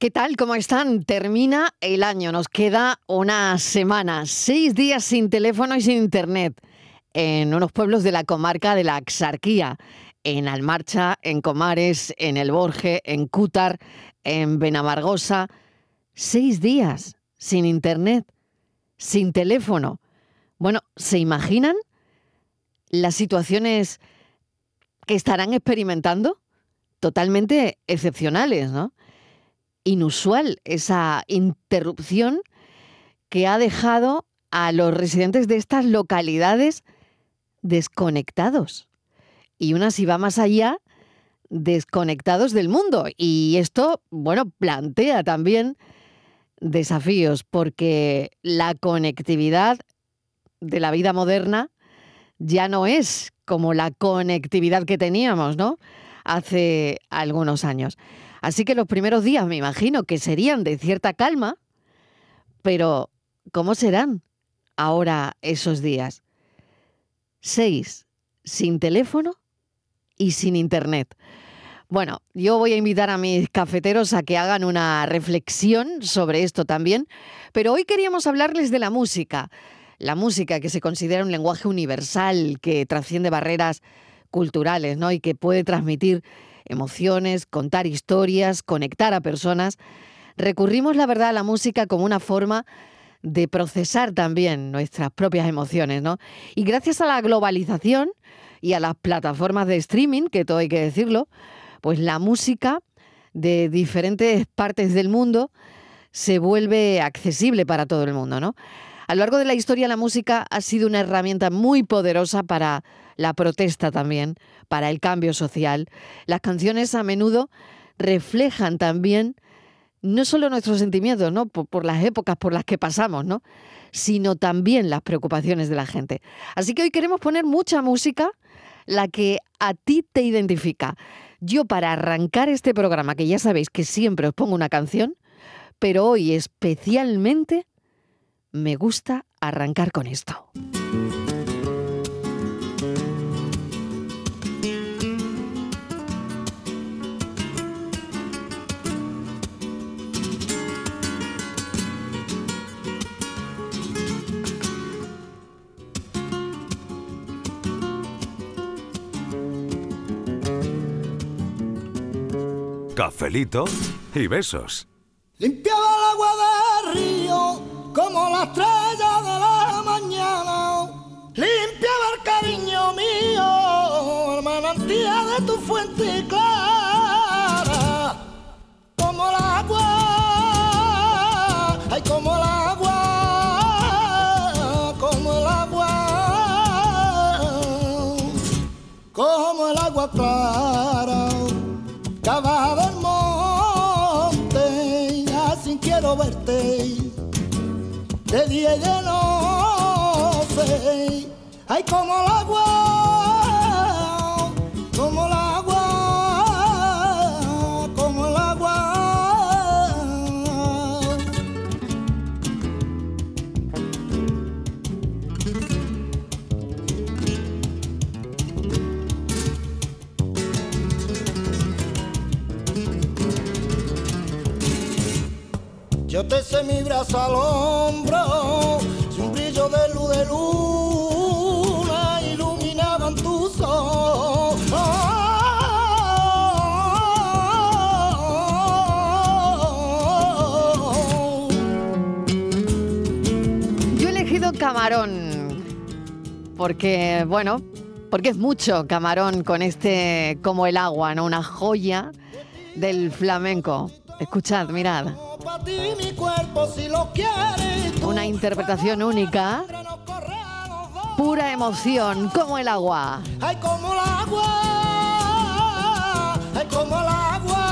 ¿Qué tal? ¿Cómo están? Termina el año, nos queda una semana, seis días sin teléfono y sin internet en unos pueblos de la comarca de la Axarquía, en Almarcha, en Comares, en El Borge, en Cútar, en Benamargosa. Seis días sin internet, sin teléfono. Bueno, ¿se imaginan las situaciones que estarán experimentando? Totalmente excepcionales, ¿no? Inusual esa interrupción que ha dejado a los residentes de estas localidades desconectados. Y una si va más allá, desconectados del mundo. Y esto, bueno, plantea también desafíos, porque la conectividad de la vida moderna ya no es como la conectividad que teníamos, ¿no? Hace algunos años. Así que los primeros días me imagino que serían de cierta calma, pero ¿cómo serán ahora esos días? Seis, sin teléfono y sin internet. Bueno, yo voy a invitar a mis cafeteros a que hagan una reflexión sobre esto también, pero hoy queríamos hablarles de la música. La música que se considera un lenguaje universal, que trasciende barreras culturales, ¿no? Y que puede transmitir emociones, contar historias, conectar a personas. Recurrimos, la verdad, a la música como una forma de procesar también nuestras propias emociones, ¿no? Y gracias a la globalización y a las plataformas de streaming, que todo hay que decirlo, pues la música de diferentes partes del mundo se vuelve accesible para todo el mundo, ¿no? A lo largo de la historia la música ha sido una herramienta muy poderosa para la protesta también, para el cambio social. Las canciones a menudo reflejan también no solo nuestros sentimientos, ¿no? Por, las épocas por las que pasamos, ¿no? sino también las preocupaciones de la gente. Así que hoy queremos poner mucha música, la que a ti te identifica. Yo para arrancar este programa, que ya sabéis que siempre os pongo una canción, pero hoy especialmente me gusta arrancar con esto. Cafelito y besos. Limpiaba el agua del río como la estrella de la mañana. Limpiaba el cariño mío, el manantial de tu fuente clara, como el agua, ay, como el agua, como el agua, como el agua clara, Mi brazo al hombro, un brillo de luz de luna iluminaban tus ojos. Yo he elegido camarón porque, bueno, porque es mucho camarón con este como el agua, ¿no? Una joya del flamenco. Escuchad, mirad. Una interpretación única, pura emoción, como el agua. Ay, como el agua, ay, como el agua,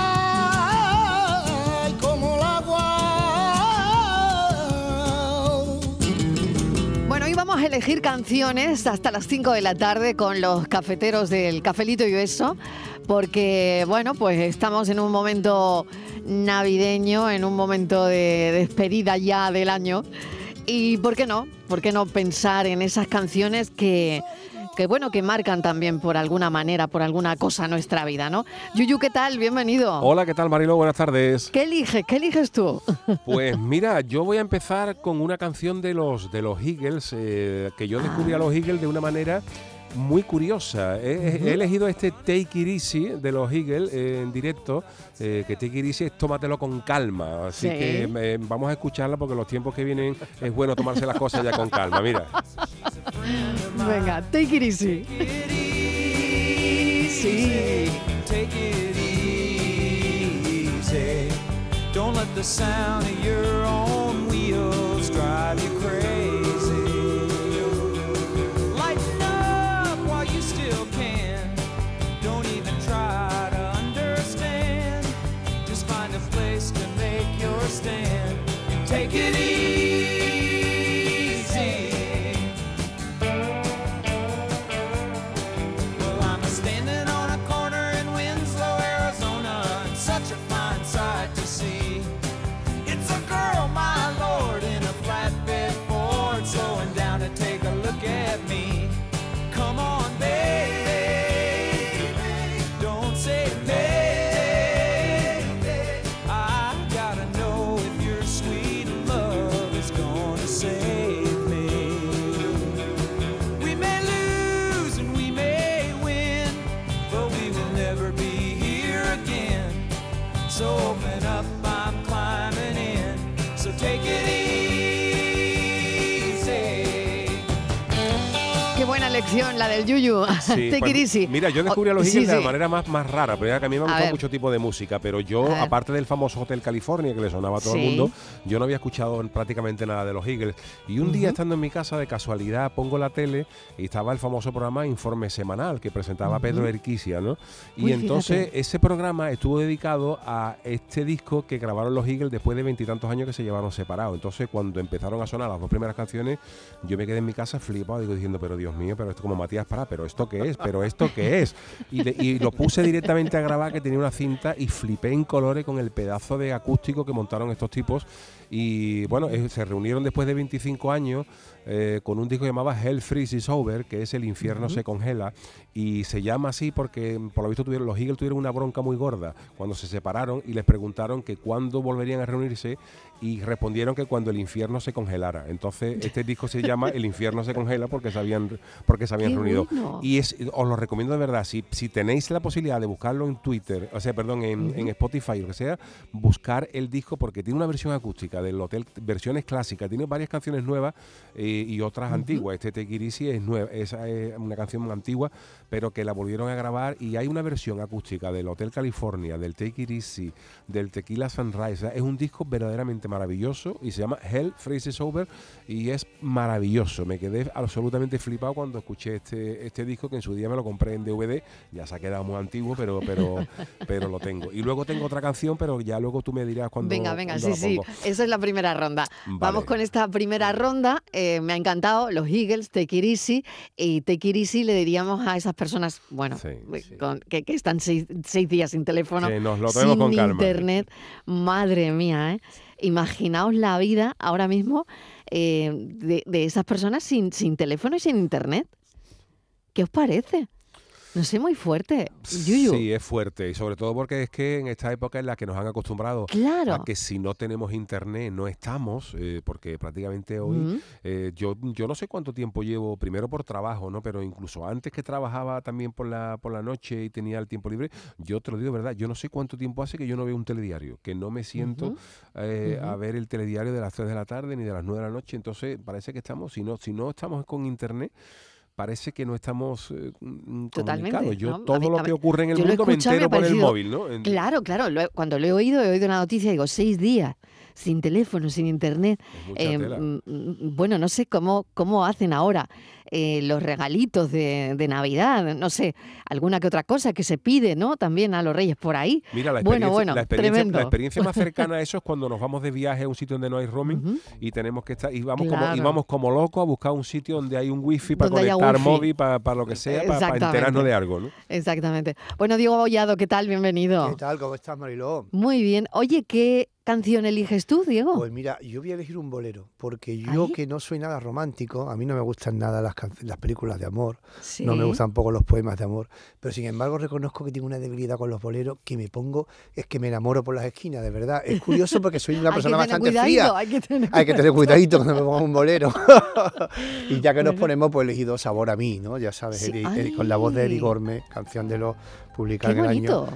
Elegir canciones hasta las 5 de la tarde con los cafeteros del Cafelito y eso, porque, bueno, pues estamos en un momento navideño, en un momento de despedida ya del año. Y, ¿por qué no? ¿Por qué no pensar en esas canciones que, que bueno, que marcan también por alguna manera, por alguna cosa nuestra vida, ¿no? Yuyu, ¿qué tal? Bienvenido. Hola, ¿qué tal Marilo? Buenas tardes. ¿Qué eliges? ¿Qué eliges tú? Pues mira, yo voy a empezar con una canción de los de los Eagles, eh, que yo descubrí a los Eagles de una manera muy curiosa. He, he elegido este Take It Easy de los Eagles eh, en directo, eh, que Take It Easy es tómatelo con calma. Así Sí. que eh, vamos a escucharla porque los tiempos que vienen es bueno tomarse las cosas ya con calma. Mira. Venga, take it easy. Sí. Take it easy. Don't let the sound of your own wheels drive you crazy. Still can. Don't even try to understand. Just find a place to make your stand. And take it easy. Say La del Yuyu. Sí, take it easy. Mira, yo descubrí a los sí, Eagles de la manera más, más rara, pero ya que a mí me ha gustado mucho tipo de música, pero yo, aparte del famoso Hotel California que le sonaba a todo el mundo, yo no había escuchado prácticamente nada de los Eagles. Y un día estando en mi casa, de casualidad, pongo la tele y estaba el famoso programa Informe Semanal que presentaba Pedro. Erquicia, ¿no? Y entonces fíjate. ese programa estuvo dedicado a este disco que grabaron los Eagles después de veintitantos años que se llevaron separados. Entonces, cuando empezaron a sonar las dos primeras canciones, yo me quedé en mi casa flipado, digo, diciendo, pero Dios mío, pero como Matías Pará, pero esto qué es, pero esto qué es. Y, y lo puse directamente a grabar, que tenía una cinta, y flipé en colores con el pedazo de acústico que montaron estos tipos. Y bueno, eh, se reunieron después de 25 años eh, con un disco que llamaba Hell Freezes Over, que es El infierno se congela, y se llama así porque por lo visto tuvieron, los Eagles tuvieron una bronca muy gorda cuando se separaron y les preguntaron que cuándo volverían a reunirse y respondieron que cuando el infierno se congelara. Entonces este disco se llama El infierno se congela porque se habían, porque se habían Qué reunido. bueno. Y es, os lo recomiendo de verdad, si, si tenéis la posibilidad de buscarlo en Twitter, o sea, perdón, en, en Spotify o lo que sea, buscar el disco porque tiene una versión acústica del hotel, versiones clásicas, tiene varias canciones nuevas eh, y otras antiguas. Este Easy es nueva, esa es una canción antigua, pero que la volvieron a grabar y hay una versión acústica del Hotel California, del Take It Easy, del Tequila Sunrise. O sea, es un disco verdaderamente maravilloso y se llama Hell Freezes Over y es maravilloso. Me quedé absolutamente flipado cuando escuché este, este disco que en su día me lo compré en DVD. Ya se ha quedado muy antiguo, pero, pero, pero lo tengo. Y luego tengo otra canción, pero ya luego tú me dirás cuando. Venga, venga, cuando sí, la sí. Esa es la primera ronda. Vale. Vamos con esta primera ronda. Eh, me ha encantado los Eagles, Take It Easy. Y Take It Easy le diríamos a esas personas, bueno, Sí, eh, sí. con- que, que están seis, seis días sin teléfono, Que nos lo tomemos sin con calma. internet. Madre mía, ¿eh? Imaginaos la vida ahora mismo eh, de, de esas personas sin, sin teléfono y sin internet. ¿Qué os parece? No sé, muy fuerte. Yuyu. Sí, es fuerte. Y sobre todo porque es que en esta época en la que nos han acostumbrado Claro. a que si no tenemos internet no estamos, eh, porque prácticamente hoy Mm. eh, yo, yo no sé cuánto tiempo llevo, primero por trabajo, ¿no? Pero incluso antes que trabajaba también por la, por la noche y tenía el tiempo libre, yo te lo digo de verdad, yo no sé cuánto tiempo hace que yo no veo un telediario, que no me siento eh, a ver el telediario de las 3 de la tarde ni de las 9 de la noche, entonces parece que estamos, si no, si no estamos con internet, parece que no estamos eh, mm, Totalmente, comunicados. Yo ¿no? Todo mí- lo que ocurre en el mundo me y me entero ha por el parecido- móvil, ¿no? En- Claro, claro. lo cuando lo he oído, he oído una noticia, digo, seis días sin teléfono, sin internet. Eh, tela. mm, mm, bueno, no sé cómo, cómo hacen ahora eh, los regalitos de, de Navidad, no sé, alguna que otra cosa que se pide, ¿no? También a los reyes por ahí. Mira, la Bueno, experiencia, bueno, la, experiencia, tremendo. la experiencia más cercana a eso es cuando nos vamos de viaje a un sitio donde no hay roaming y tenemos que estar y vamos como y Claro. vamos como locos a buscar un sitio donde hay un wifi para conectar wifi. móvil para lo que sea para Exactamente. enterarnos de algo, ¿no? Exactamente. Bueno, Diego Bollado, ¿qué tal? Bienvenido. ¿Qué tal? ¿Cómo estás, Mariló? Muy bien. Oye, ¿qué, canción eliges tú, Diego? Pues mira, yo voy a elegir un bolero, porque yo que no soy nada romántico, a mí no me gustan nada las, las películas de amor, no me gustan poco los poemas de amor, pero sin embargo reconozco que tengo una debilidad con los boleros que me pongo, es que me enamoro por las esquinas, de verdad. Es curioso porque soy una persona bastante fría. hay que tener Hay que tener cuidadito cuando me pongo un bolero. y ya que nos ponemos, pues he elegido Sabor a mí, ¿no? Ya sabes, Sí, Eri- Eri- con la voz de ay. Eri Gorme, canción de los publicada en el año,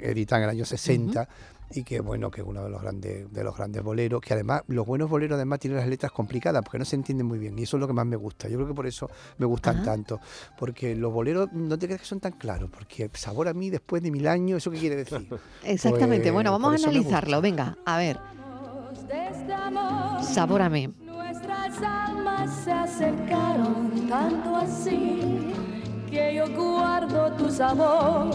editada en el año 60. Y que bueno, que es uno de los grandes, de los grandes boleros, que además, los buenos boleros además tienen las letras complicadas, porque no se entienden muy bien, y eso es lo que más me gusta. Yo creo que por eso me gustan Ajá. tanto. Porque los boleros no te creas que son tan claros, porque sabor a mí después de mil años, ¿eso qué quiere decir? Exactamente. Pues, bueno, vamos a analizarlo. Venga, a ver. Sabor a mí. Nuestras almas se acercaron tanto así que yo guardo tu sabor,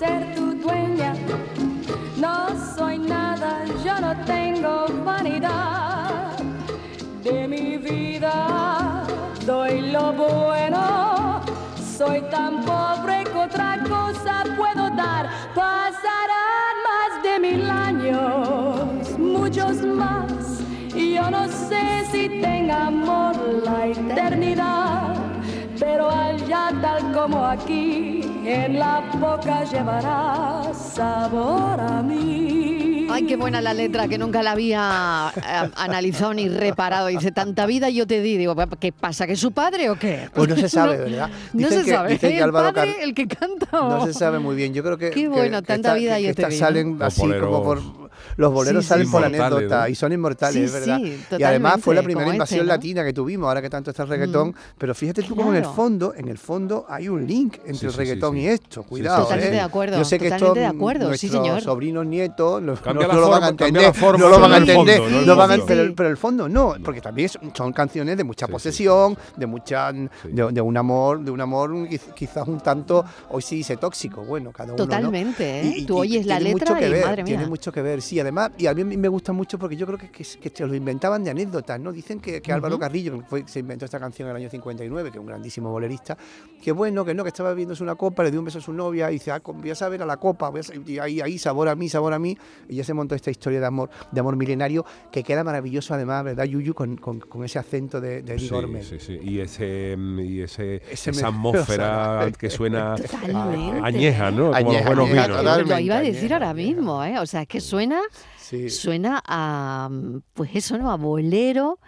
ser tu dueña, no soy nada, yo no tengo vanidad de mi vida. Doy lo bueno, soy tan pobre que otra cosa puedo dar. Pasarán más de mil años, muchos más, y yo no sé si tenga amor la eternidad. Pero allá tal como aquí, en la boca llevará sabor a mí. Ay, qué buena la letra, que nunca la había eh, analizado ni reparado. Dice, tanta vida yo te di. Digo, ¿qué pasa? ¿Que es su padre o qué? Pues no se sabe, ¿verdad? No Dicen se que- sabe. dicen que ¿El padre Car- el que canta? No se sabe muy bien. Yo creo que. Qué bueno, que tanta esta- vida que- yo que te estas vi, salen ¿no? así como por. Los boleros Sí, salen sí. por anécdota ¿no? y son inmortales, Sí, ¿verdad? sí, y además fue la primera como invasión este, ¿no? latina que tuvimos, ahora que tanto está el reggaetón. Pero fíjate tú cómo en el Claro. fondo, en el fondo hay un link entre Sí, el reggaetón sí, sí. y esto. Sí, Cuidado, Totalmente ¿eh? de acuerdo, Yo sé que esto de acuerdo, sí, nuestros señor. sobrinos nietos no, Cambia no- no lo van a forma, entender, forma, no lo van a entender, pero, el fondo no, porque también son, canciones de mucha posesión, de mucha de, un amor, de un amor quiz- quizás un tanto hoy sí dice tóxico, bueno, cada uno ¿no? Totalmente, ¿eh? Tú oyes la tiene letra mucho que y ver, madre mía. Tiene mucho que ver, sí. Además, y a mí me gusta mucho porque yo creo que, que, que se lo inventaban de anécdotas, ¿no? Dicen que, que Álvaro. Carrillo, que fue, se inventó esta canción en el año 59, que es un grandísimo bolerista, que bueno, que no, que estaba bebiéndose una copa, le dio un beso a su novia y dice, ah, voy a saber a la copa, voy a y ahí, ahí, sabor a mí, sabor a mí. Y ya se montó esta historia de amor, de amor milenario, que queda maravilloso además, ¿verdad, Yuyu? Con, con, con ese acento de, de Sí, sí, sí. Y, ese, y ese, Ese esa me- atmósfera que suena añeja, ¿no? Como Añeja, los buenos añeja, vinos. Lo iba a decir añeja, ahora mismo, ¿eh? O sea, es que suena, Sí. suena a, pues eso, ¿no? A bolero,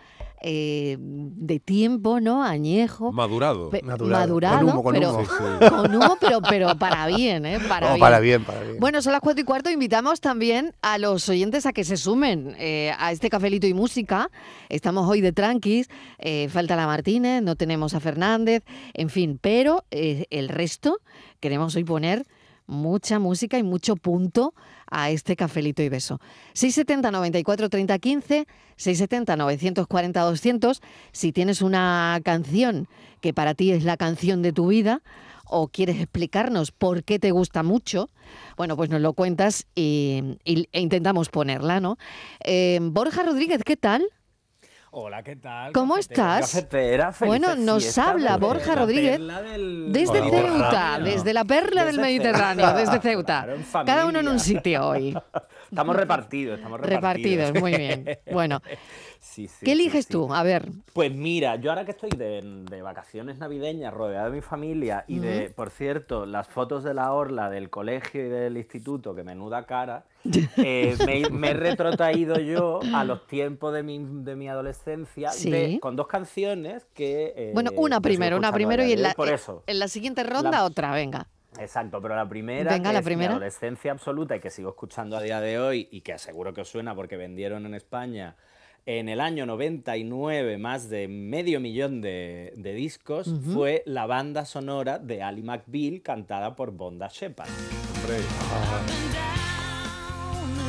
eh, de tiempo, ¿no? Añejo. Madurado. pe- Madurado. madurado, Con humo, con pero, humo. Sí, sí. con humo, pero, pero para bien, ¿eh? Para No, bien. para bien, para bien. Bueno, son las cuatro y cuarto. Invitamos también a los oyentes a que se sumen eh, a este cafelito y música. Estamos hoy de tranquis. eh, falta la Martínez, no tenemos a Fernández, en fin. Pero eh, el resto queremos hoy poner mucha música y mucho punto a este cafelito y beso. 670 94 30 15, 670 940 200. Si tienes una canción que para ti es la canción de tu vida o quieres explicarnos por qué te gusta mucho, bueno, pues nos lo cuentas y, e intentamos ponerla, ¿no? Eh, Borja Rodríguez, ¿qué tal? Hola, ¿qué tal? ¿Cómo Cafetera, estás? cafetera, Bueno, nos habla Borja Rodríguez del Desde Hola, Ceuta, Borja. desde la perla del Mediterráneo, Ceuta. desde Ceuta. Claro, Cada uno en un sitio hoy. Estamos repartidos, estamos repartidos. Repartidos, muy bien. Bueno, Sí, sí, ¿qué eliges sí. tú? A ver, Pues mira, yo ahora que estoy de, de vacaciones navideñas rodeado de mi familia y de, por cierto, las fotos de la orla del colegio y del instituto, que menuda cara, eh, me, me he retrotraído yo a los tiempos de mi, de mi adolescencia de- con dos canciones que... eh, bueno, una primero, una primero y en la, Por eso. en la siguiente ronda La- otra, venga. Exacto, pero la primera, Venga, que la es primera. mi adolescencia absoluta y que sigo escuchando a día de hoy y que aseguro que os suena porque vendieron en España en el año 99 más de medio millón de, de discos, fue la banda sonora de Ali McBeal cantada por Bonda Shepard. Hombre.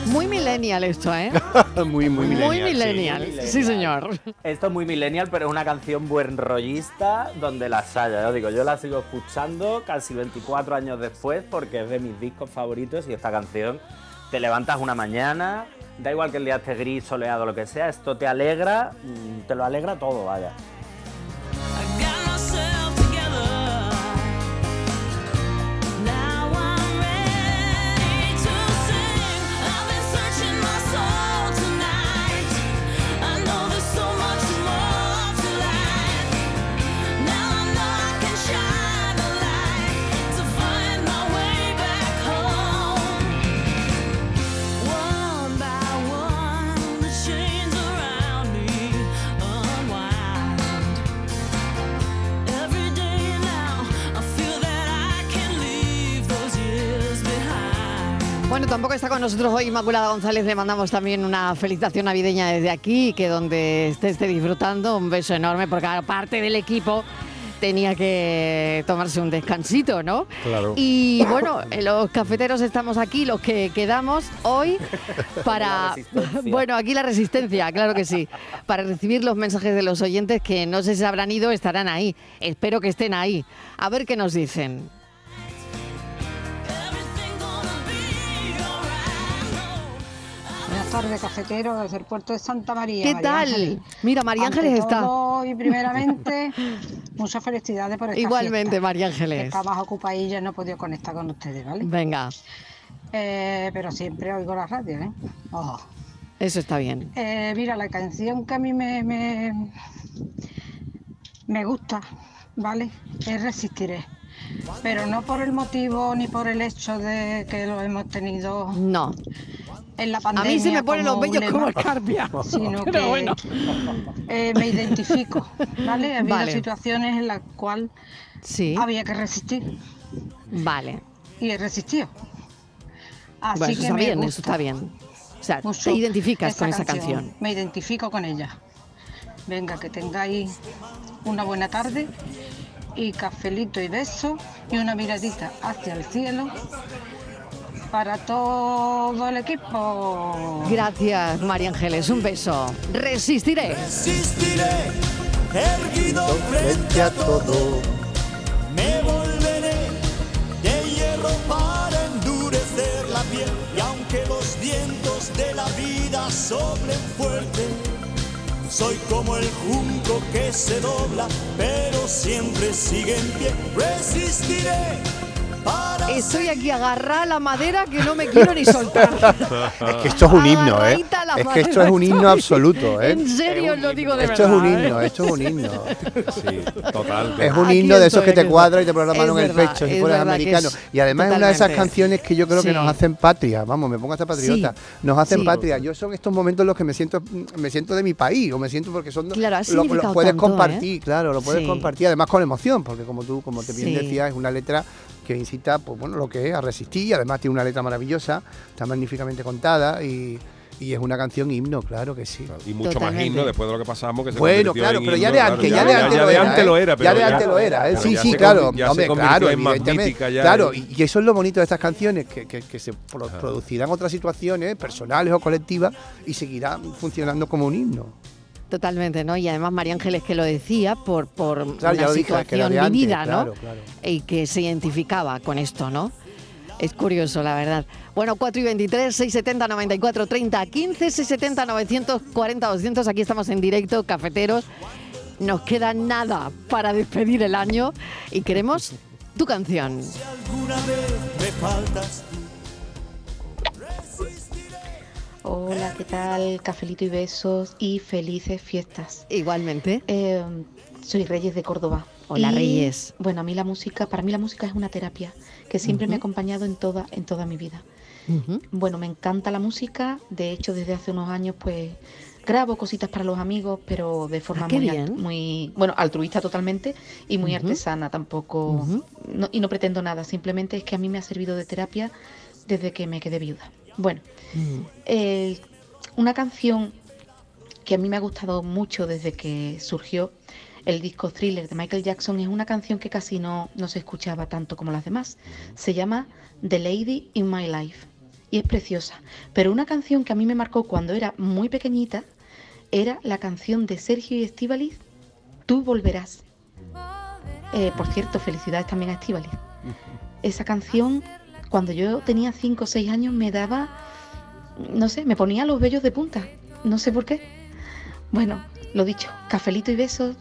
Muy millennial esto, ¿eh? muy, muy millennial. Muy millennial. Sí, señor. Esto es muy millennial, pero es una canción buen rollista donde las haya. Yo digo, yo la sigo escuchando casi 24 años después porque es de mis discos favoritos y esta canción te levantas una mañana, da igual que el día esté gris, soleado, lo que sea, esto te alegra, mm, te lo alegra todo, vaya. Tampoco está con nosotros hoy Inmaculada González. Le mandamos también una felicitación navideña desde aquí, que donde esté, esté disfrutando, un beso enorme, porque aparte del equipo tenía que tomarse un descansito, ¿no? Claro. Y bueno, eh, los cafeteros estamos aquí, los que quedamos hoy para... La resistencia. Bueno, aquí la resistencia, claro que sí. Para recibir los mensajes de los oyentes que no sé si habrán ido, estarán ahí. Espero que estén ahí. A ver qué nos dicen. Tardes, cafetero, desde el puerto de Santa María. ¿Qué María tal? Ángeles. Mira, María Ante Ángeles está. todo Y primeramente, muchas felicidades por esta Igualmente, fiesta. María Ángeles. Estaba ocupadilla y no he podido conectar con ustedes, ¿vale? Venga, Eh, pero siempre oigo la radio, ¿eh? Ojo. eso está bien. Eh, mira, la canción que a mí me, me, me gusta, ¿vale? Es Resistiré. Pero no por el motivo ni por el hecho de que lo hemos tenido No, en la a pandemia. mí se me ponen los vellos como lema, escarpia. Sino Pero que bueno. eh, me identifico, ¿vale? Ha habido Vale. situaciones en las cuales Sí, había que resistir vale. y he resistido. Así Bueno, eso que está me bien, eso está bien. O sea, mucho te identificas con esa canción. Me identifico con ella. Venga, que tengáis una buena tarde y cafelito y beso y una miradita hacia el cielo para todo el equipo. Gracias, María Ángeles. Un beso. Resistiré. Resistiré, erguido frente a todo. Me volveré de hierro para endurecer la piel. Y aunque los vientos de la vida soplen fuerte, soy como el junco que se dobla, pero siempre sigue en pie. Resistiré Estoy aquí agarrada a la madera que no me quiero ni soltar. Es que esto es un himno, ¿eh? Es que esto es un himno absoluto, ¿eh? En serio, lo digo de Esto es verdad. un ¿eh? himno, esto es un himno. Sí, total. Es un Aquí himno de esos que te cuadra y te pones la mano Es en el pecho si es fueras americano. es Y además es una de esas canciones que yo creo que nos hacen patria. Vamos, me pongo hasta patriota. Nos hacen Sí. patria. Yo son estos momentos en los que me siento me siento de mi país o me siento porque son Claro, lo, lo puedes tanto, ¿eh? compartir, claro, lo puedes Sí. compartir además con emoción, porque como tú como te bien Sí. decías, es una letra que incita pues bueno, lo que es a resistir y además tiene una letra maravillosa, está magníficamente contada y y es una canción himno, claro que sí. Y mucho más himno después de lo que pasamos. Que se Bueno, claro, en pero himno, ya de claro, antes, ya de antes ya lo de era, antes lo era, pero ya de antes lo era, ¿eh? Sí, ya sí, se claro, ya hombre, claro, en más evidentemente. mítica ya, claro, y, y eso es lo bonito de estas canciones, que, que- que se pro- producirán otras situaciones personales o colectivas y seguirá funcionando como un himno. Totalmente, ¿no? Y además María Ángeles que lo decía por, por Claro, una lo dije, situación de antes, vivida, ¿no? claro, claro. Y que se identificaba con esto, ¿no? Es curioso, la verdad. Bueno, 4 y 23, 670, 94, 30, 15, 670, 940, 200. Aquí estamos en directo, cafeteros. Nos queda nada para despedir el año y queremos tu canción. alguna vez me faltas. Hola, ¿qué tal? Cafelito y besos y felices fiestas. Igualmente. Eh, soy Reyes de Córdoba. Hola, Y, Reyes. Bueno, a mí la música, para mí la música es una terapia que siempre me ha acompañado en toda, en toda mi vida. Bueno, me encanta la música. De hecho, desde hace unos años, pues grabo cositas para los amigos, pero de forma Ah, muy, muy, bueno, altruista totalmente y muy artesana. Tampoco, no- y no pretendo nada. Simplemente es que a mí me ha servido de terapia desde que me quedé viuda. Bueno, Mm. el- una canción que a mí me ha gustado mucho desde que surgió el disco Thriller de Michael Jackson es una canción que casi no, no se escuchaba tanto como las demás. Se llama The Lady in My Life y es preciosa. Pero una canción que a mí me marcó cuando era muy pequeñita era la canción de Sergio y Estíbaliz, Tú volverás. Eh, por cierto, felicidades también a Estíbaliz. Esa canción, cuando yo tenía 5 o 6 años, me daba, no sé, me ponía los vellos de punta. No sé por qué. Bueno, lo dicho, cafelito y besos.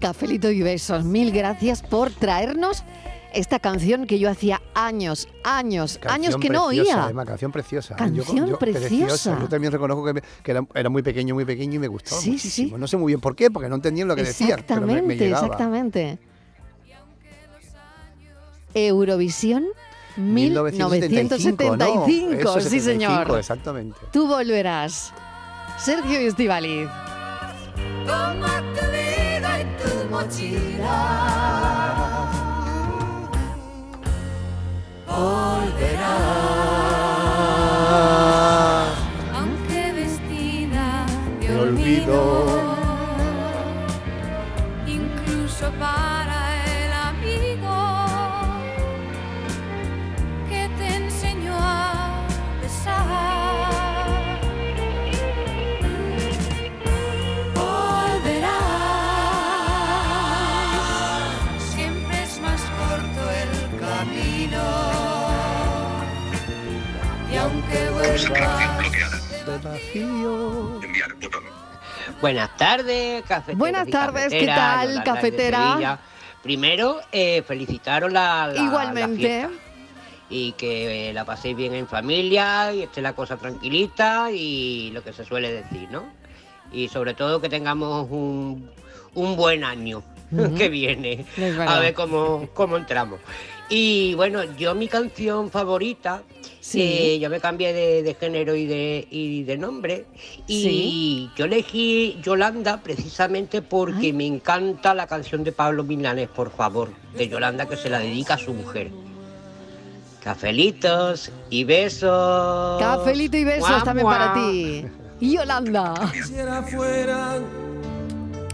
Cafelito y besos. Mil gracias por traernos esta canción que yo hacía años, años, años que no preciosa, oía. además, canción preciosa. Canción preciosa. Yo también reconozco que, me- que era, era muy pequeño, muy pequeño y me gustaba Sí, sí, muchísimo. No sé muy bien por qué, porque no entendía lo que decían, pero me, me Exactamente, exactamente. Eurovisión 1975, 1975, ¿no? Sí 75, señor. Exactamente. Tú volverás. Sergio y Estivaliz. Toma tu vida y tu mochila. Volverás. Aunque vestida de olvido. Buenas tardes, cafeteros Buenas tardes, ¿qué tal, Yolanda cafetera? Primero, eh, felicitaros la, la- Igualmente. y que eh, la paséis bien en familia y esté la cosa tranquilita y lo que se suele decir, ¿no? Y sobre todo que tengamos un, un buen año Que viene, a ver cómo, cómo entramos. Y bueno, yo mi canción favorita, Sí. eh, yo me cambié de, de género y de, y de nombre, y Sí. yo elegí Yolanda precisamente porque me encanta la canción de Pablo Milanés, por favor, de Yolanda que se la dedica a su mujer. Cafelitos y besos. Cafelito y besos Mua, también mua. para ti. Yolanda. Quisiera fuera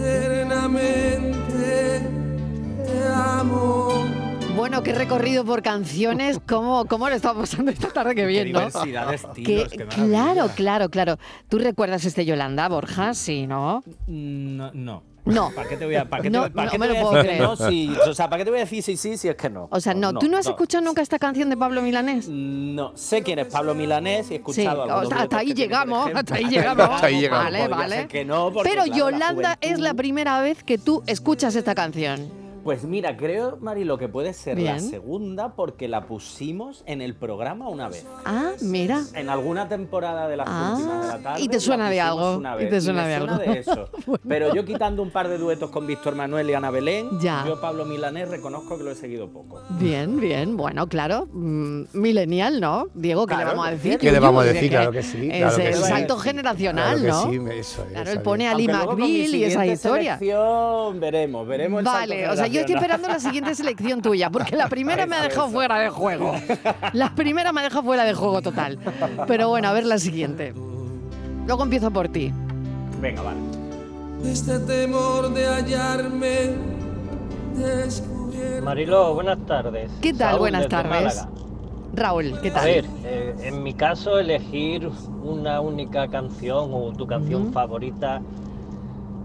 eternamente, te amo. Bueno, qué recorrido por canciones. ¿Cómo, cómo lo estamos pasando esta tarde? Qué bien, ¿no? de estilos, qué claro, claro, claro. ¿Tú recuerdas este Yolanda, Borja? Sí, ¿no? No, no. No. ¿Para qué te voy a, para qué No, te, para no qué me te lo voy a puedo decir que creer. no? Si, o sea, ¿para qué te voy a decir sí, sí, si es que no? O sea, no, ¿tú no has escuchado nunca esta canción de Pablo Milanés? No, sé quién es Pablo Milanés y he Sí, escuchado algunos hasta, hasta ahí tiene, llegamos, hasta ahí llegamos. Hasta ahí llegamos. Vale, vale. ser que no, porque, Pero claro, la Yolanda es la primera vez que tú escuchas esta canción. Pues mira, creo, Marilo, que puede ser la segunda porque la pusimos en el programa una vez. Ah, mira. En alguna temporada de las Ah, últimas de la tarde. y te suena de algo, una y vez, te suena me de suena algo. de eso. Pero yo quitando un par de duetos con Víctor Manuel y Ana Belén, Ya. yo Pablo Milanés reconozco que lo he seguido poco. Bien, bien. Bueno, claro. mm, millennial, ¿no? Diego, ¿qué le vamos a decir? ¿Qué le vamos a De decir? Claro que sí, Es claro que el sí. salto generacional, Claro que ¿no? sí, eso es, Claro, él pone a Lee McBeal y esa historia. veremos, veremos el salto Vale, o sea, yo estoy esperando la siguiente selección tuya, porque la primera me ha dejado fuera de juego. La primera me ha dejado fuera de juego total. Pero bueno, a ver la siguiente. Luego empiezo por ti. Venga, vale. Este temor de hallarme descubierto. Mariló, buenas tardes. ¿Qué tal? Saúl, Buenas tardes. Málaga. Raúl, ¿qué A tal? ver, eh, en mi caso elegir una única canción o tu canción favorita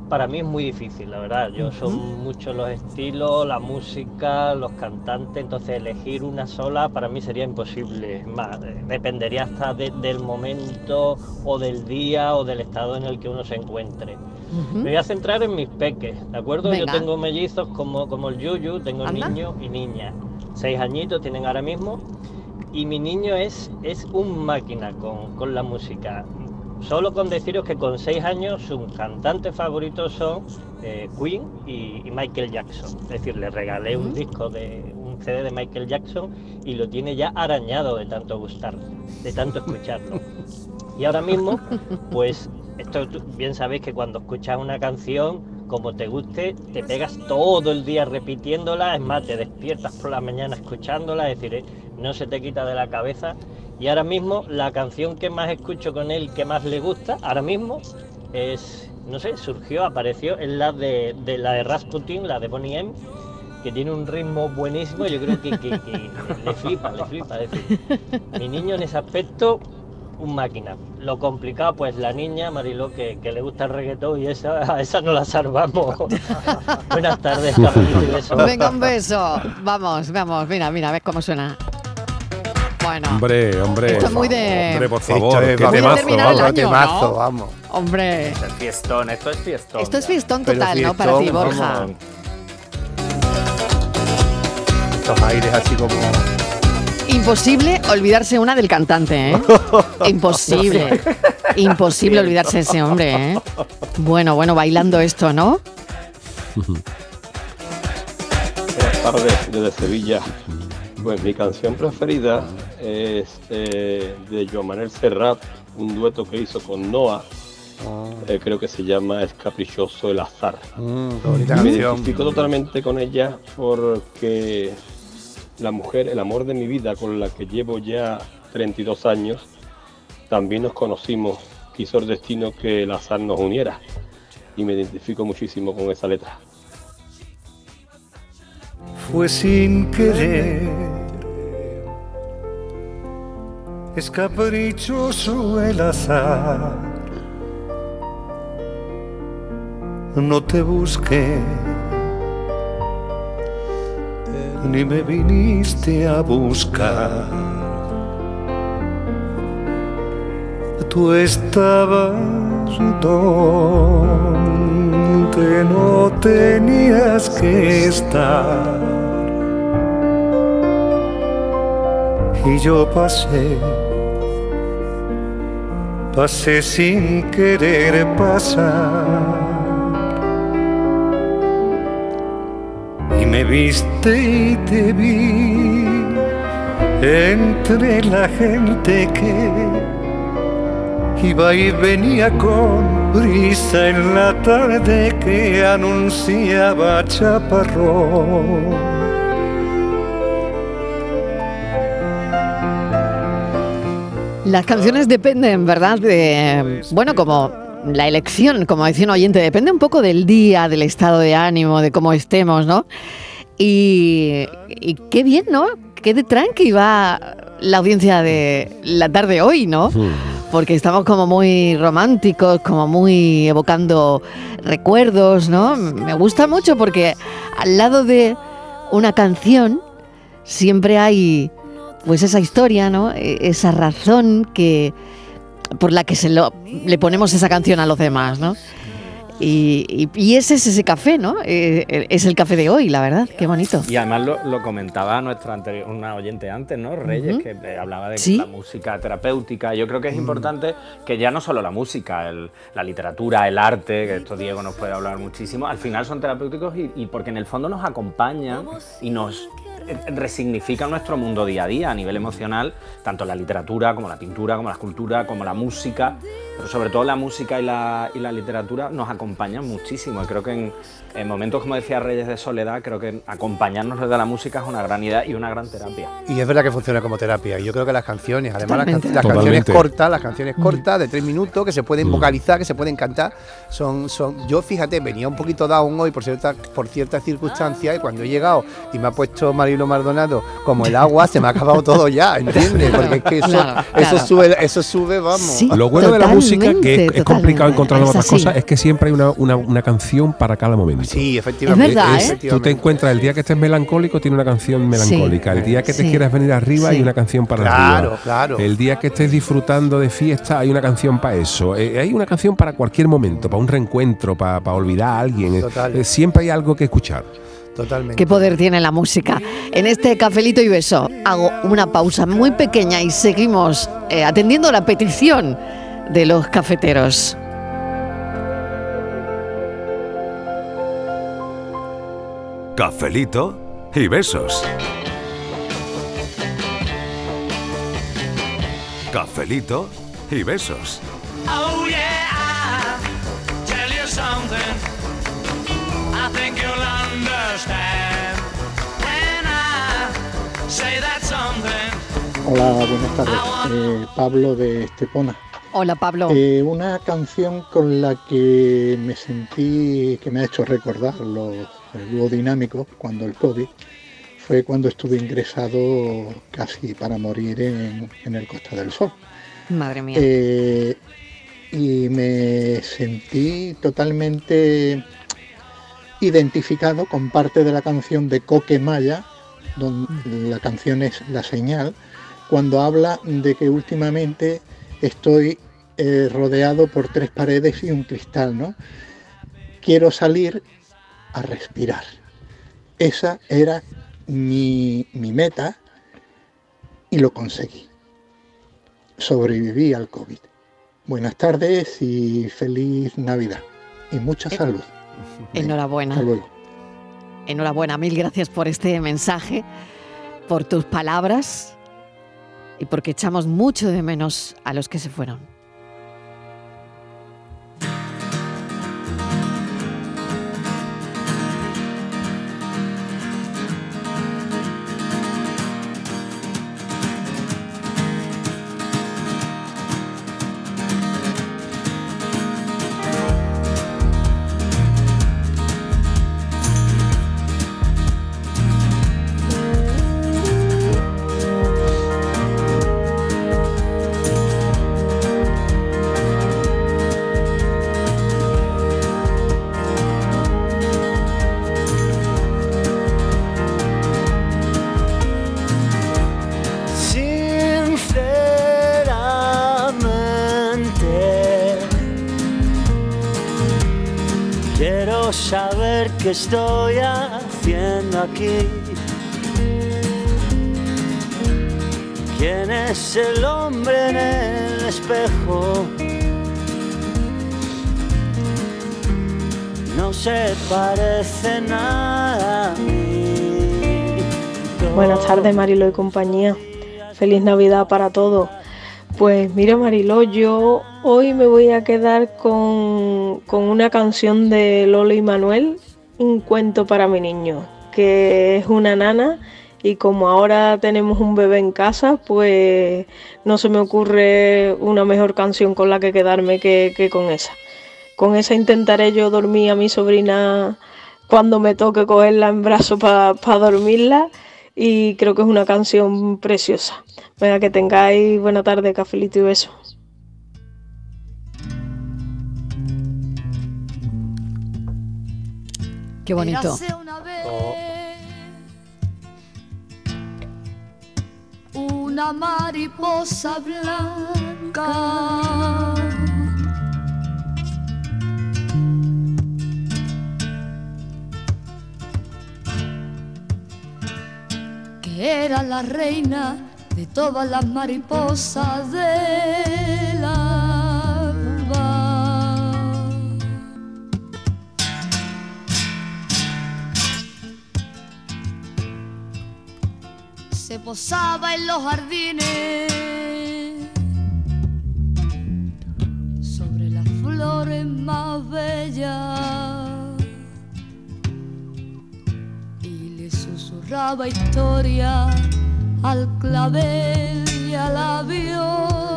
para mí es muy difícil, la verdad. Yo son muchos los estilos, la música, los cantantes, entonces elegir una sola para mí sería imposible. Más, eh, dependería hasta de- del momento o del día o del estado en el que uno se encuentre. Me voy a centrar en mis peques, ¿de acuerdo? Venga. Yo tengo mellizos como, como el Yuyu, tengo Anda. niño y niña. Seis añitos tienen ahora mismo. Y mi niño es, es un máquina con, con la música. Solo con deciros que con seis años sus cantantes favoritos son eh, Queen y, y Michael Jackson. Es decir, le regalé un disco de un CD de Michael Jackson y lo tiene ya arañado de tanto gustar, de tanto escucharlo. Y ahora mismo, pues esto bien sabéis que cuando escuchas una canción, como te guste, te pegas todo el día repitiéndola, es más, te despiertas por la mañana escuchándola, es decir, eh, no se te quita de la cabeza. Y ahora mismo la canción que más escucho con él, que más le gusta, ahora mismo es, no sé, surgió, apareció, es la de, de la de Rasputin, la de Bonnie M, que tiene un ritmo buenísimo, yo creo que, que- que le flipa, le flipa. Es decir, mi niño en ese aspecto, un máquina. Lo complicado, pues la niña, Mariló, que, que le gusta el reggaetón y esa, a esa no la salvamos. Buenas tardes, cafelito y besos. Venga, un beso. Vamos, vamos, mira, mira, ves cómo suena. Bueno, Hombre, hombre. Esto es muy de- Hombre, por Esto favor, es, qué temazo, vamos. año, temazo, ¿no? vamos. hombre. Es fiestón, esto es fiestón. Esto es fiestón total, ¿no? Para ti, Borja. vamos. Estos aires así como... Imposible olvidarse una del cantante, ¿eh? Imposible. Imposible olvidarse de ese hombre, ¿eh? Bueno, bueno, bailando esto, ¿no? Buenas tardes desde Sevilla. Pues mi canción preferida es eh, de Joan Manuel Serrat, un dueto que hizo con Noah. Eh, creo que se llama Es caprichoso el azar. Mm, bonita Me identifico totalmente con ella porque la mujer, el amor de mi vida con la que llevo ya 32 años, también nos conocimos. Quiso el destino que el azar nos uniera. Y me identifico muchísimo con esa letra. fue sin querer. Es caprichoso el azar. No te busqué, ni me viniste a buscar. Tú estabas donde no tenías que estar. Y yo pasé, pasé sin querer pasar. Y me viste y te vi entre la gente que iba y venía con brisa en la tarde que anunciaba chaparrón. Las canciones dependen, ¿verdad? De, bueno, como la elección, como decía un oyente, depende un poco del día, del estado de ánimo, de cómo estemos, ¿no? Y, y qué bien, ¿no? Qué de tranqui va la audiencia de la tarde hoy, ¿no? Porque estamos como muy románticos, como muy evocando recuerdos, ¿no? Me gusta mucho porque al lado de una canción siempre hay pues esa historia, ¿no? E- Esa razón que por la que se lo, le ponemos esa canción a los demás, ¿no? Y, y- y ese es ese café, ¿no? Eh, es el café de hoy, la verdad, qué bonito. Y además lo, lo comentaba nuestra anterior, una oyente antes, ¿no? Reyes, que hablaba de Sí. la música terapéutica. Yo creo que es importante que ya no solo la música, el- la literatura, el arte, que esto Diego nos puede hablar muchísimo, al final son terapéuticos y, y porque en el fondo nos acompañan y nos resignifican nuestro mundo día a día a nivel emocional, tanto la literatura como la pintura, como la escultura, como la música, pero sobre todo la música y la, y la literatura nos acompañan muchísimo. Y creo que en, en momentos, como decía Reyes de Soledad, creo que acompañarnos desde la música es una gran idea y una gran terapia. Y es verdad que funciona como terapia. Y yo creo que las canciones, además las, can- las canciones cortas, las canciones cortas de tres minutos que se pueden Mm. vocalizar, que se pueden cantar, son, son. Yo fíjate, venía un poquito down hoy por cierta, por ciertas circunstancias y cuando he llegado y me ha puesto Marilo Maldonado como el agua, se me ha acabado todo ya, ¿entiendes? Porque es que eso, Claro, eso claro. sube, eso sube, vamos. Sí, Lo bueno de la música, que es, es complicado encontrar Es otras así. cosas, es que siempre hay una, una- una canción para cada momento. Sí, efectivamente. Es verdad, ¿eh? Tú te encuentras el día que estés melancólico, tiene una canción melancólica. el día que te sí. quieras venir arriba, hay una canción para Claro, arriba. claro. El día que estés disfrutando de fiesta, hay una canción para eso. Eh, hay una canción para cualquier momento, para un reencuentro, para, para olvidar a alguien. Total. eh, siempre hay algo que escuchar. Totalmente. Qué poder tiene la música. En este cafelito y beso hago una pausa muy pequeña y seguimos eh, atendiendo la petición de los cafeteros. Cafelito y besos. Cafelito y besos. Hola, buenas tardes. Eh, Pablo de Estepona. Hola, Pablo. Eh, una canción con la que me sentí, que me ha hecho recordar lo, el dúo dinámico cuando el COVID, fue cuando estuve ingresado casi para morir en, en el Costa del Sol. Madre mía. Eh, y me sentí totalmente identificado con parte de la canción de Coque Maya, donde la canción es La Señal, cuando habla de que últimamente estoy eh, rodeado por tres paredes y un cristal, ¿no? Quiero salir a respirar. Esa era mi, mi meta y lo conseguí. Sobreviví al COVID. Buenas tardes y feliz Navidad. Y mucha salud. Enhorabuena. Enhorabuena, mil gracias por este mensaje, por tus palabras y porque echamos mucho de menos a los que se fueron. Estoy haciendo aquí. ¿Quién es el hombre en el espejo? No se parece nada a mí. Buenas tardes, Marilo y compañía. Feliz Navidad para todos. Pues mira, Marilo, yo hoy me voy a quedar con, con una canción de Lolo y Manuel, Un cuento para mi niño, que es una nana y como ahora tenemos un bebé en casa, pues no se me ocurre una mejor canción con la que quedarme que, que con esa. Con esa intentaré yo dormir a mi sobrina cuando me toque cogerla en brazos para dormirla y creo que es una canción preciosa. Venga, que tengáis buena tarde, cafelito y beso. Qué bonito. Una vez una mariposa blanca que era la reina de todas las mariposas del alba. Se posaba en los jardines sobre las flores más bellas y le susurraba historia al clavel y a la violeta.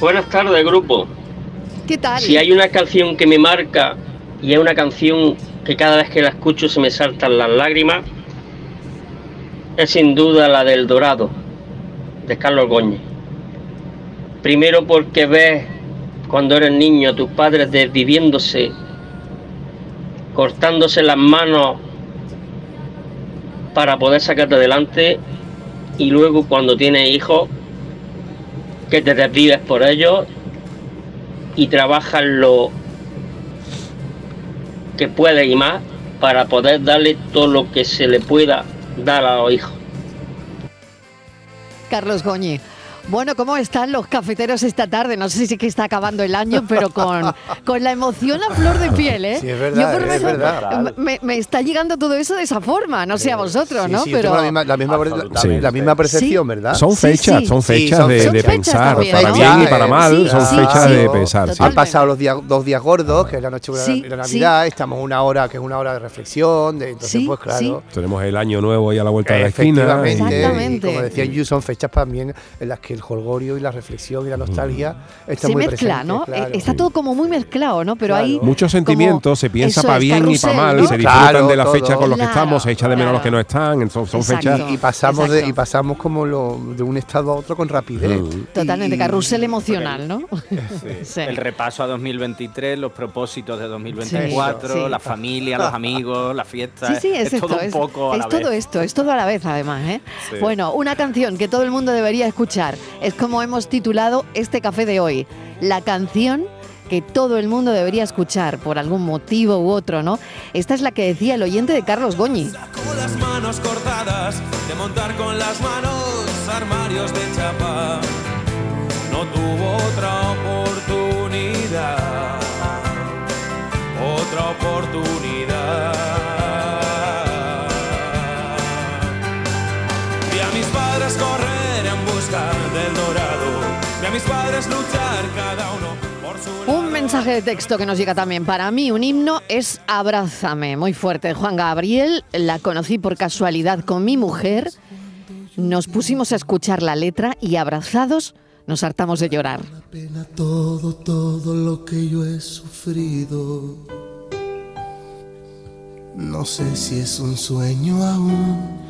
Buenas tardes, grupo. ¿Qué tal? Si hay una canción que me marca y es una canción que cada vez que la escucho se me saltan las lágrimas, es sin duda la del Dorado, de Carlos Goñi. Primero porque ves cuando eres niño a tus padres desviviéndose, cortándose las manos para poder sacarte adelante y luego cuando tienes hijos que te desvives por ellos y trabajas lo que puedes y más para poder darle todo lo que se le pueda dar a los hijos. Carlos Goñi. Bueno, ¿cómo están los cafeteros esta tarde? No sé si es que está acabando el año, pero con, con la emoción a flor de piel, ¿eh? Sí, es verdad, Yo por es verdad. Me, me está llegando todo eso de esa forma, no sé a vosotros, ¿no? Sí, yo pero la misma, la misma, la- Sí. la misma percepción, ¿verdad? Son fechas, son Sí, fechas son de, fechas. de pensar, también, para ¿no? bien y para Sí, mal, sí, son sí, fechas sí. de pensar. sí. Han pasado los días, dos días gordos, que es la noche de Sí, la Navidad, estamos una hora que es una hora de reflexión, de, entonces Sí, pues claro. Tenemos el año nuevo ahí a la vuelta de la esquina. Efectivamente, y- Exactamente. y como decía Yu, son fechas también en las que el holgorio y la reflexión y la nostalgia están se muy mezcla, presentes, ¿no? claro. Eh, Está todo como muy mezclado, ¿no? Pero hay Muchos sentimientos, se piensa para bien y para mal, ¿no? se disfrutan Claro, de la todo. fecha con los que estamos, se echa de menos a los que no están, son, son fechas. y pasamos de, y pasamos como lo, de un estado a otro con rapidez. Mm. totalmente Y- carrusel emocional, ¿no? Sí. El repaso a 2023, los propósitos de 2024, Sí, sí. la familia, los amigos, la fiesta. Sí, sí, es, todo esto, un es, poco es todo esto, es todo a la vez además. ¿eh? Sí. Bueno, una canción que todo el mundo debería escuchar. Es como hemos titulado este café de hoy. La canción que todo el mundo debería escuchar por algún motivo u otro, ¿no? Esta es la que decía el oyente de Carlos Goñi. Con las manos cortadas, de montar con las manos armarios de chapa. No tuvo otra oportunidad, otra oportunidad. Vi a mis padres correr busca del dorado, vi a mis padres luchar cada uno por su Un mensaje de texto que nos llega también. Para mí un himno es Abrázame, muy fuerte. Juan Gabriel, la conocí por casualidad con mi mujer. Nos pusimos a escuchar la letra y abrazados nos hartamos de llorar. pena todo, todo lo que yo he sufrido. No sé si es un sueño aún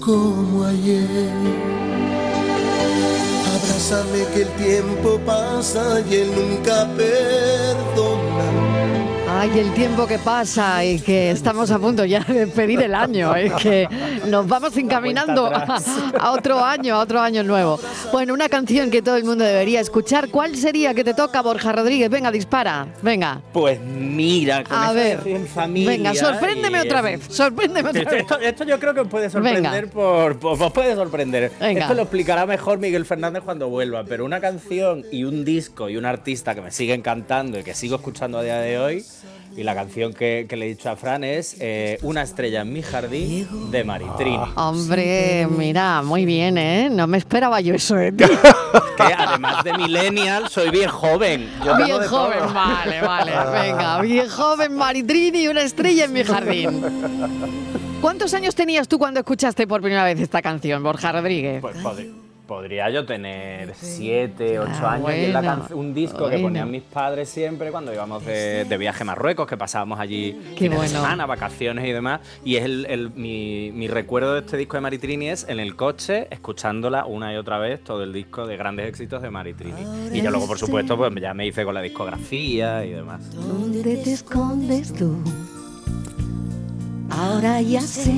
como ayer. Abrázame que el tiempo pasa y él nunca perdona. Ay, el tiempo que pasa y que estamos a punto ya de despedir el año, es que nos vamos encaminando a, a otro año, a otro año nuevo. Bueno, una canción que todo el mundo debería escuchar. ¿Cuál sería que te toca, Borja Rodríguez? Venga, dispara, venga. Pues mira, con A ver, en familia. venga, sorpréndeme y otra vez, sorpréndeme otra Esto, vez. esto- esto yo creo que os puede sorprender por, por- os puede sorprender. Venga. Esto lo explicará mejor Miguel Fernández cuando vuelva, pero una canción y un disco y un artista que me sigue encantando y que sigo escuchando a día de hoy y la canción que, que le he dicho a Fran es eh, Una estrella en mi jardín de Maritrini. Hombre, mira, muy bien, ¿eh? No me esperaba yo eso de ti. Que además de millennial soy bien joven. Yo Bien joven, todo. vale, vale, venga. Bien joven, Maritrini y una estrella en mi jardín. ¿Cuántos años tenías tú cuando escuchaste por primera vez esta canción, Borja Rodríguez? Pues pod- podría yo tener siete, ocho Ah, años. y es la un disco que ponían mis padres siempre cuando íbamos de, de viaje a Marruecos, que pasábamos allí fines de bueno. semana, vacaciones y demás. Y es el, el- mi, mi recuerdo de este disco de Maritrini es en el coche, escuchándola una y otra vez, todo el disco de grandes éxitos de Maritrini. Y ya luego, por supuesto, pues ya me hice con la discografía y demás. ¿Dónde te escondes tú? Ahora ya sé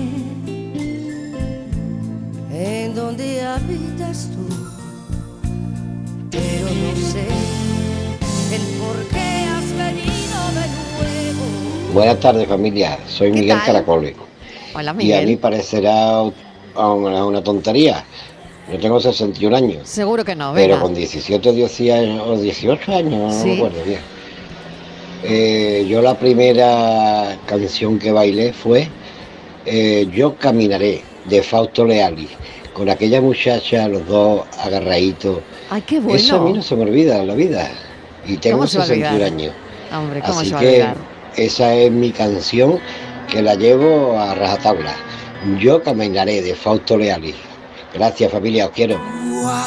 en dónde habitas tú, pero no sé el por qué has venido de nuevo. Buenas tardes familia, soy ¿Qué Miguel tal? Caracoli. Hola, Y a mí Miguel. parecerá una, una tontería. Yo tengo 61 años, Seguro que no, pero venga. con 17 o 18 o 18 años, no Sí. me acuerdo bien. Eh, yo la primera canción que bailé fue eh, Yo caminaré, de Fausto Leali, con aquella muchacha, los dos agarraditos. Ay, qué bueno. Eso a mí no se me olvida en la vida. Y tengo ¿Cómo se va a 61 olvidar? años. Hombre, ¿cómo Así se va a que esa es mi canción que la llevo a rajatabla. Yo caminaré de Fausto Leali. Gracias familia, os quiero.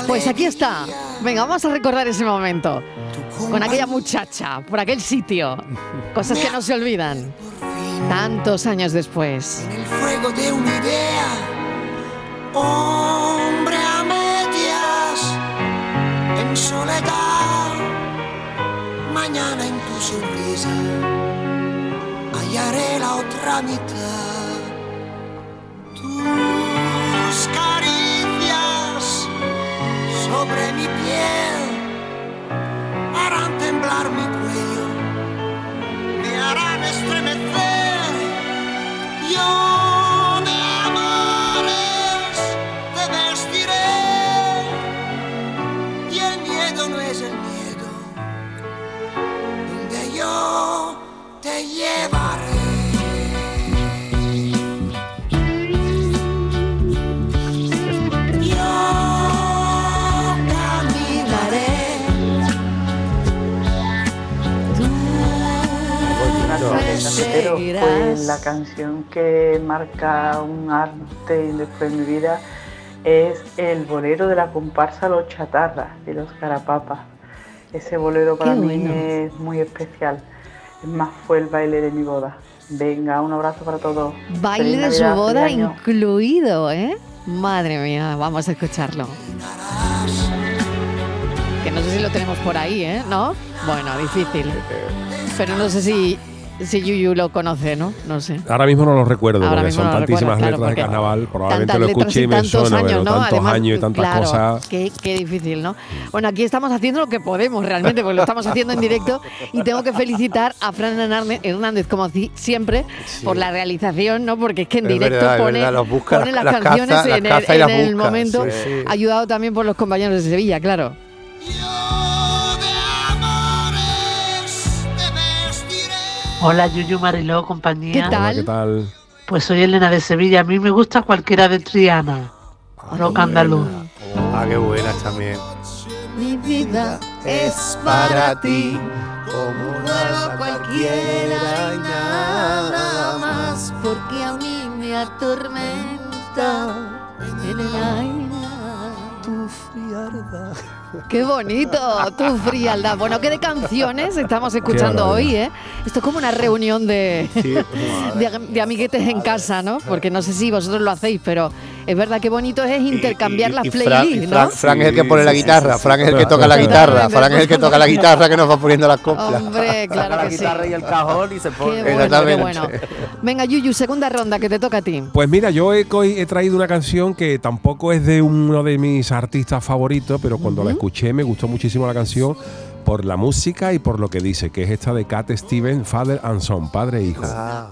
Pues aquí está. Venga, vamos a recordar ese momento. Con aquella muchacha, por aquel sitio. Cosas que no se olvidan. Tantos años después. fuego de una idea. Hombre a medias, en soledad. Mañana en tu sonrisa hallaré la otra mitad. Tus caricias sobre mi piel harán temblar mi cuello, me harán estremecer. Yo seguirás. Pues la canción que marca un arte después de mi vida es el bolero de la comparsa Los Chatarras de los Carapapas. Ese bolero para Qué mí bueno. es muy especial. Es más, fue el baile de mi boda. Venga, un abrazo para todos. Baile de su boda incluido, ¿eh? Madre mía, vamos a escucharlo. Que no sé si lo tenemos por ahí, ¿eh? ¿No? Bueno, difícil. Pero no sé si, si Yuyu lo conoce, ¿no? No sé. Ahora mismo no lo recuerdo, Ahora porque son no tantísimas recuerdo, claro, letras de porque carnaval. Probablemente lo escuché y me tantos suena, años, pero ¿no? tantos Además, años y tantas claro, cosas. Qué, qué difícil, ¿no? Bueno, aquí estamos haciendo lo que podemos realmente, porque lo estamos haciendo en directo y tengo que felicitar a Fran Hernández, Hernández como si- siempre, por la realización, ¿no? Porque es que en Es directo verdad, pone, verdad, los busca, pone las- las, canciones caza- las en el, caza las en el momento, sí, sí. ayudado también por los compañeros de Sevilla, claro. Hola Yuyu Mariló, compañía. ¿Qué tal? Hola, ¿qué tal? Pues soy Elena de Sevilla. A mí me gusta cualquiera de Triana. Rock andaluz. Ah, qué buenas también. Mi vida es para ti, como un alma cualquiera y nada más, porque a mí me atormenta en el aire. Tu frialdad. Qué bonito, tu frialdad. Bueno, ¿qué de canciones estamos escuchando hoy, eh? Esto es como una reunión de, Sí, de, de amiguetes en casa, ¿no? Porque no sé si vosotros lo hacéis, pero es verdad que bonito es intercambiar las Y Fran, y playlists, Fran- ¿no? Fran es el que pone la guitarra, sí, sí. Fran es el que toca la guitarra. Fran es el que toca la guitarra que nos va poniendo las coplas. Hombre, claro la que sí. guitarra y el cajón y se Qué pone. bueno, qué bueno. Venga, Yuyu, segunda ronda que te toca a ti. Pues mira, yo he, co- he traído una canción que tampoco es de uno de mis artistas favoritos, pero cuando la escuché me gustó muchísimo la canción por la música y por lo que dice, que es esta de Cat Stevens, Father and Son, padre e hijo. Ah.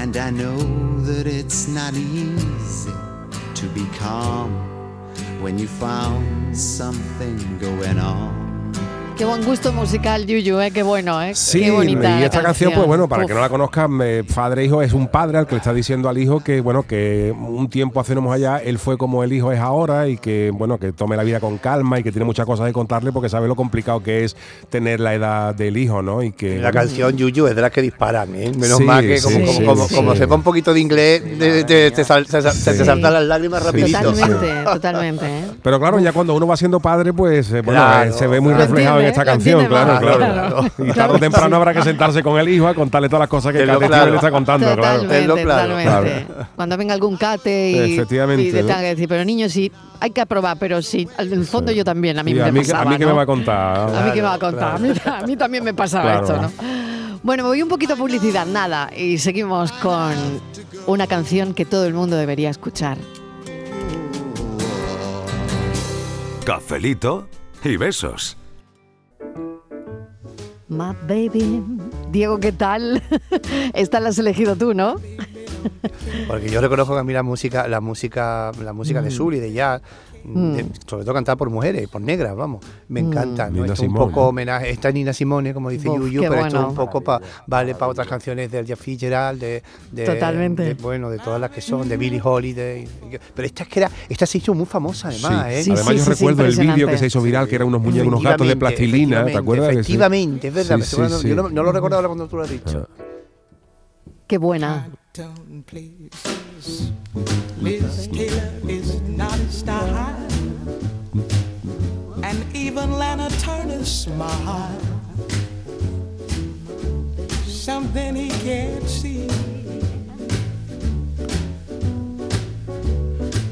and I know that it's not easy to be calm when you found something going on. Qué buen gusto musical, Yuyu, ¿eh? Qué bueno, ¿eh? Sí, Qué bonita y esta canción, pues bueno, para Uf. que no la conozcan, eh, padre e hijo es un padre al que le está diciendo al hijo que, bueno, que un tiempo hace allá, él fue como el hijo es ahora y que, bueno, que tome la vida con calma y que tiene muchas cosas que contarle porque sabe lo complicado que es tener la edad del hijo, ¿no? Y que La canción Yuyu es de las que disparan, ¿eh? Menos Sí, mal que como, sí, como, sí, como, sí. como sepa un poquito de inglés, de- de- te, sal- se, se te saltan las lágrimas rapidito. Totalmente, totalmente, ¿eh? Pero claro, ya cuando uno va siendo padre, pues eh, bueno, Claro, eh, se ve muy claro. reflejado esta canción, claro, más, claro. claro. Y Claro tarde o temprano sí. habrá que sentarse con el hijo a contarle todas las cosas que claro. Stevens le está contando, claro. Totalmente, claro. totalmente. Claro. Cuando venga algún cate y, Efectivamente, y te tenga que decir, pero niño, sí, hay que aprobar, pero sí, en el fondo yo también, a mí me a mí, pasaba, a mí que ¿no? me va a contar. A mí que me va a contar, a, mí, a mí también me pasaba Claro. esto, ¿no? Bueno, me voy un poquito a publicidad, nada, y seguimos con una canción que todo el mundo debería escuchar. Cafelito y besos. My baby. Diego, ¿qué tal? Esta la has elegido tú, ¿no? Porque yo reconozco que a mí la música, la música, la música de Mm. soul y de jazz, Mm. de- sobre todo cantada por mujeres, por negras, vamos, me Mm. encanta. ¿no? Nina Esto es un poco homenaje, esta Nina Simone, como dice Uf, Yuyu, pero esto bueno. es un poco pa, vale para otras canciones del Jeff Fitzgerald, de, de- Totalmente. de- bueno, de todas las que son, de Billie Holiday. Pero esta es que era, esta se hizo muy famosa además, ¿eh? Sí, Además, sí, yo sí, recuerdo el vídeo que se hizo viral, que era unos muñecos, unos gatos de Efectivamente, plastilina, ¿te acuerdas? Sí? Efectivamente, es verdad. Sí, sí, Yo sí. no, no lo recordaba cuando tú lo has dicho. Qué buena. Taylor is not a star. And even Lana Turner smile. Something he can't see.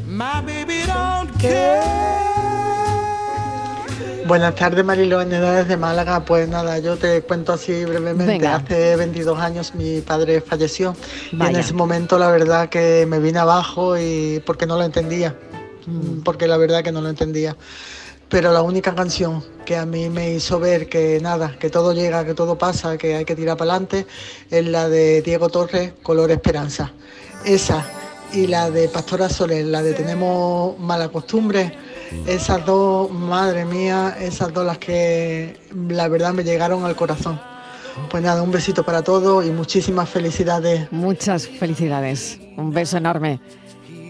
My baby don't care. Buenas tardes, Mariló desde Málaga. Pues nada, yo te cuento así brevemente. Venga. Hace 22 años mi padre falleció y en Vaya. ese momento la verdad que me vine abajo y porque no lo entendía. Porque la verdad que no lo entendía. Pero la única canción que a mí me hizo ver que nada, que todo llega, que todo pasa, que hay que tirar para adelante, es la de Diego Torres, Color Esperanza. Esa y la de Pastora Soler, la de Tenemos mala costumbre, esas dos, madre mía, esas dos las que la verdad me llegaron al corazón. Pues nada, un besito para todos y muchísimas felicidades. Muchas felicidades. Un beso enorme.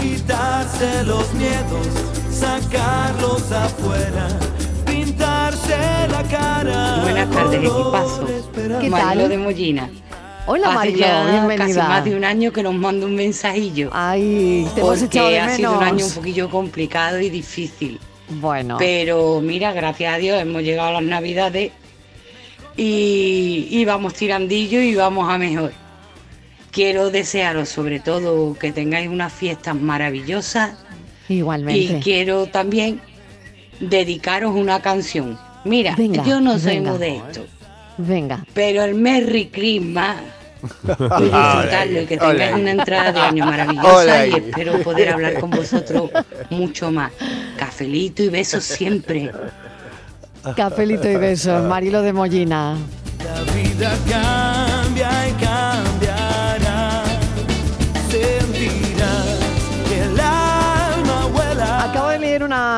quitarse los miedos, sacarlos afuera, pintarse la cara. Buenas tardes, equipazo. ¿Qué Marilo tal? de Mollina. Hola, Hace Marilo, ya bienvenida. Casi más de un año que nos manda un mensajillo. Ay, te hemos porque echado de ha sido un año un poquillo complicado y difícil. Bueno, Pero mira, gracias a Dios hemos llegado a las navidades y, y vamos tirandillo y vamos a mejor. Quiero desearos sobre todo que tengáis unas fiestas maravillosas igualmente. y quiero también dedicaros una canción. Mira, Venga, yo no soy venga. modesto, Venga. pero el Merry Christmas y disfrutarlo y que tengáis una entrada de año maravillosa y espero poder hablar con vosotros mucho más. Cafelito y besos siempre. Cafelito y besos. Marilo de Mollina. La vida cambia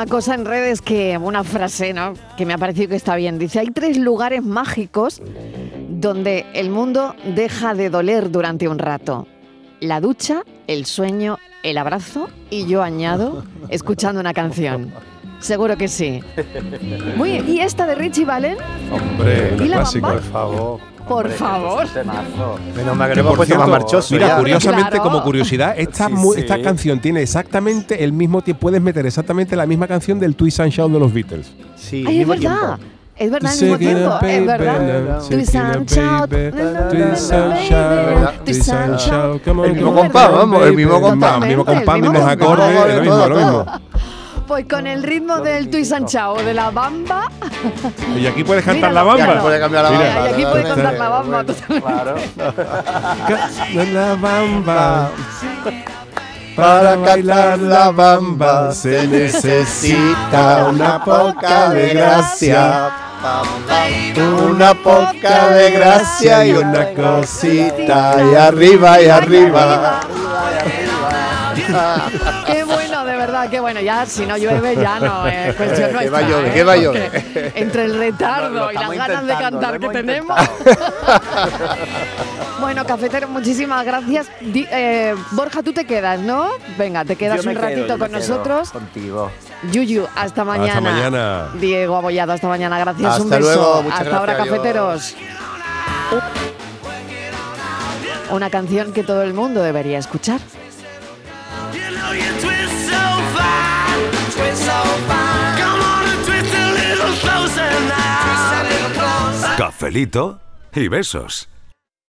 una cosa en redes que, una frase, ¿no? Que me ha parecido que está bien. Dice, hay tres lugares mágicos donde el mundo deja de doler durante un rato. La ducha, el sueño, el abrazo y yo añado, escuchando una canción. Seguro que sí. Muy bien. ¿Y esta de Richie Valen? Hombre, ¿Y la clásico. bamba? Por favor. Por favor. Menos mal que Que por puesto más cierto, marchoso. mira, ya. curiosamente, Claro. como curiosidad, esta, Sí, mu- sí. esta canción tiene exactamente el mismo tiempo, puedes meter exactamente la misma canción del Twist and Shout de los Beatles. Sí, Ay, es verdad. tiempo. Es verdad, al mismo tiempo. a Es verdad. Twist and shout. twist and shout, Twist and shout. El mismo compás, vamos, el mismo compás. El mismo compás, mismos acordes, lo mismo, lo mismo. Pues con el ritmo del Twist and Shout o de la bamba. Y aquí puedes cantar Mira, la bamba. no puede cambiar la Mira. bamba. y aquí puede totalmente. contar la bamba. Claro. La bamba. Para bailar la bamba se necesita una poca de gracia. Una poca de gracia y una cosita. Y arriba y arriba. Qué bueno, de verdad, qué bueno. Ya, si no llueve, ya no es cuestión Que nuestra. va a llover, ¿eh? que va a llover. Entre el retardo y las ganas de cantar que tenemos. bueno, cafetero, muchísimas gracias. Di- eh, Borja, tú te quedas, ¿no? Venga, te quedas un quedo, ratito yo me con quedo nosotros. Contigo. Yuyu, hasta mañana. mañana. Diego Abollado, hasta mañana. Gracias, un Hasta beso. luego, muchas hasta ahora, gracias, cafeteros. Una canción que todo el mundo debería escuchar. Cafelito y besos.